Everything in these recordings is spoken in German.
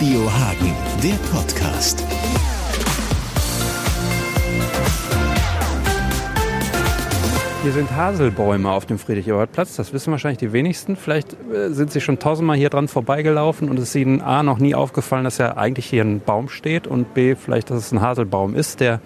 Radio Hagen, der Podcast. Hier sind Haselbäume auf dem Friedrich-Ebert-Platz. Das wissen wahrscheinlich die wenigsten. Vielleicht äh, sind sie schon tausendmal hier dran vorbeigelaufen und es ist ihnen A noch nie aufgefallen, dass ja eigentlich hier ein Baum steht und B vielleicht, dass es ein Haselbaum ist, der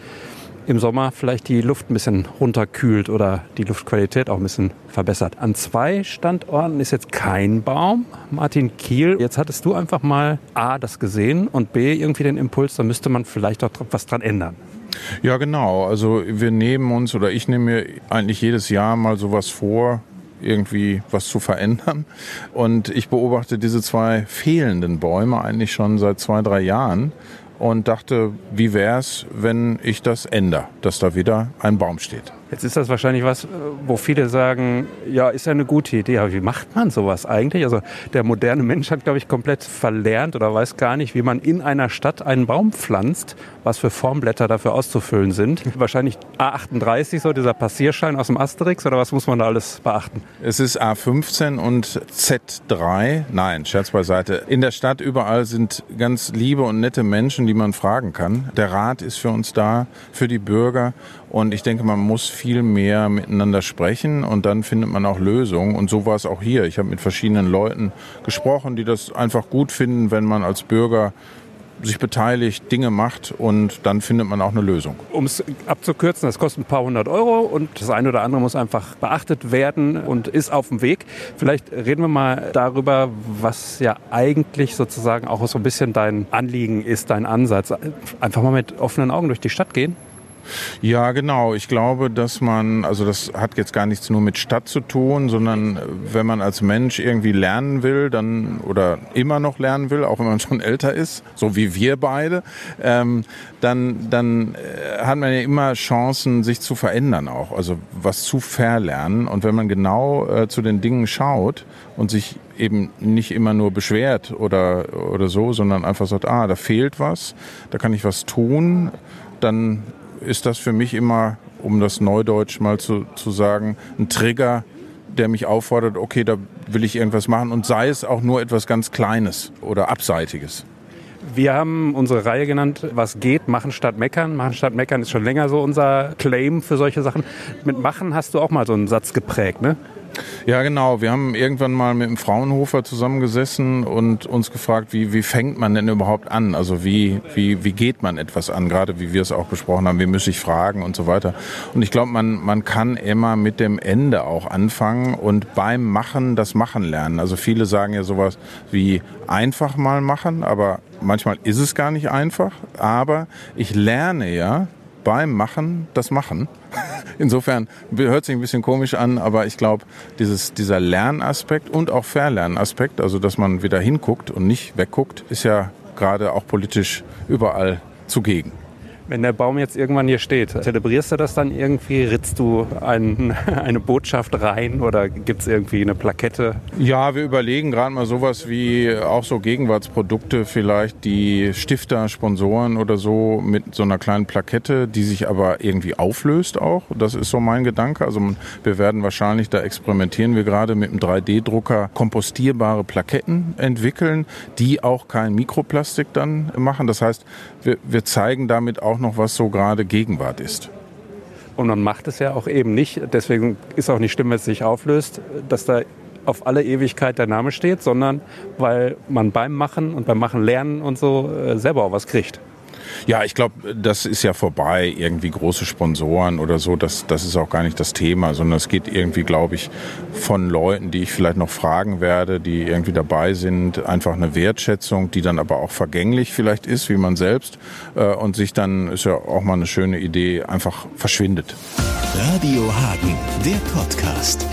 im Sommer vielleicht die Luft ein bisschen runterkühlt oder die Luftqualität auch ein bisschen verbessert. An zwei Standorten ist jetzt kein Baum. Martin Kiel, jetzt hattest du einfach mal A, das gesehen und B, irgendwie den Impuls, da müsste man vielleicht auch was dran ändern. Ja, genau. Also wir nehmen uns oder ich nehme mir eigentlich jedes Jahr mal sowas vor, irgendwie was zu verändern. Und ich beobachte diese zwei fehlenden Bäume eigentlich schon seit zwei, drei Jahren und dachte, wie wäre es, wenn ich das ändere, dass da wieder ein Baum steht. Jetzt ist das wahrscheinlich was, wo viele sagen, ja, ist ja eine gute Idee, aber wie macht man sowas eigentlich? Also der moderne Mensch hat, glaube ich, komplett verlernt oder weiß gar nicht, wie man in einer Stadt einen Baum pflanzt, was für Formblätter dafür auszufüllen sind. Wahrscheinlich A38, so dieser Passierschein aus dem Asterix oder was muss man da alles beachten? Es ist A15 und Z3. Nein, Scherz beiseite. In der Stadt überall sind ganz liebe und nette Menschen, die man fragen kann. Der Rat ist für uns da, für die Bürger und ich denke, man muss viel mehr miteinander sprechen und dann findet man auch Lösungen. Und so war es auch hier. Ich habe mit verschiedenen Leuten gesprochen, die das einfach gut finden, wenn man als Bürger sich beteiligt, Dinge macht und dann findet man auch eine Lösung. Um es abzukürzen, das kostet ein paar hundert Euro und das eine oder andere muss einfach beachtet werden und ist auf dem Weg. Vielleicht reden wir mal darüber, was ja eigentlich sozusagen auch so ein bisschen dein Anliegen ist, dein Ansatz. Einfach mal mit offenen Augen durch die Stadt gehen ja, genau. Ich glaube, dass man, also das hat jetzt gar nichts nur mit Stadt zu tun, sondern wenn man als Mensch irgendwie lernen will, dann oder immer noch lernen will, auch wenn man schon älter ist, so wie wir beide, ähm, dann, dann äh, hat man ja immer Chancen, sich zu verändern auch, also was zu verlernen. Und wenn man genau äh, zu den Dingen schaut und sich eben nicht immer nur beschwert oder, oder so, sondern einfach sagt, ah, da fehlt was, da kann ich was tun, dann ist das für mich immer, um das Neudeutsch mal zu, zu sagen, ein Trigger, der mich auffordert, okay, da will ich irgendwas machen und sei es auch nur etwas ganz Kleines oder Abseitiges. Wir haben unsere Reihe genannt, was geht, machen statt meckern. Machen statt meckern ist schon länger so unser Claim für solche Sachen. Mit machen hast du auch mal so einen Satz geprägt, ne? Ja, genau. Wir haben irgendwann mal mit dem Fraunhofer zusammengesessen und uns gefragt, wie, wie fängt man denn überhaupt an? Also wie, wie, wie geht man etwas an? Gerade wie wir es auch besprochen haben, wie muss ich fragen und so weiter. Und ich glaube, man, man kann immer mit dem Ende auch anfangen und beim Machen das Machen lernen. Also viele sagen ja sowas wie einfach mal machen, aber manchmal ist es gar nicht einfach. Aber ich lerne ja beim Machen das Machen. Insofern hört sich ein bisschen komisch an, aber ich glaube, dieser Lernaspekt und auch Verlernaspekt, also dass man wieder hinguckt und nicht wegguckt, ist ja gerade auch politisch überall zugegen. Wenn der Baum jetzt irgendwann hier steht, zelebrierst du das dann irgendwie? Ritzt du ein, eine Botschaft rein oder gibt es irgendwie eine Plakette? Ja, wir überlegen gerade mal sowas wie auch so Gegenwartsprodukte, vielleicht die Stifter, Sponsoren oder so mit so einer kleinen Plakette, die sich aber irgendwie auflöst auch. Das ist so mein Gedanke. Also wir werden wahrscheinlich, da experimentieren wir gerade mit einem 3D-Drucker, kompostierbare Plaketten entwickeln, die auch kein Mikroplastik dann machen. Das heißt, wir, wir zeigen damit auch noch, was so gerade Gegenwart ist. Und man macht es ja auch eben nicht, deswegen ist auch nicht schlimm, wenn es sich auflöst, dass da auf alle Ewigkeit der Name steht, sondern weil man beim Machen und beim Machen lernen und so äh, selber auch was kriegt. Ja, ich glaube, das ist ja vorbei. Irgendwie große Sponsoren oder so, das, das ist auch gar nicht das Thema, sondern es geht irgendwie, glaube ich, von Leuten, die ich vielleicht noch fragen werde, die irgendwie dabei sind, einfach eine Wertschätzung, die dann aber auch vergänglich vielleicht ist, wie man selbst, äh, und sich dann, ist ja auch mal eine schöne Idee, einfach verschwindet. Radio Hagen, der Podcast.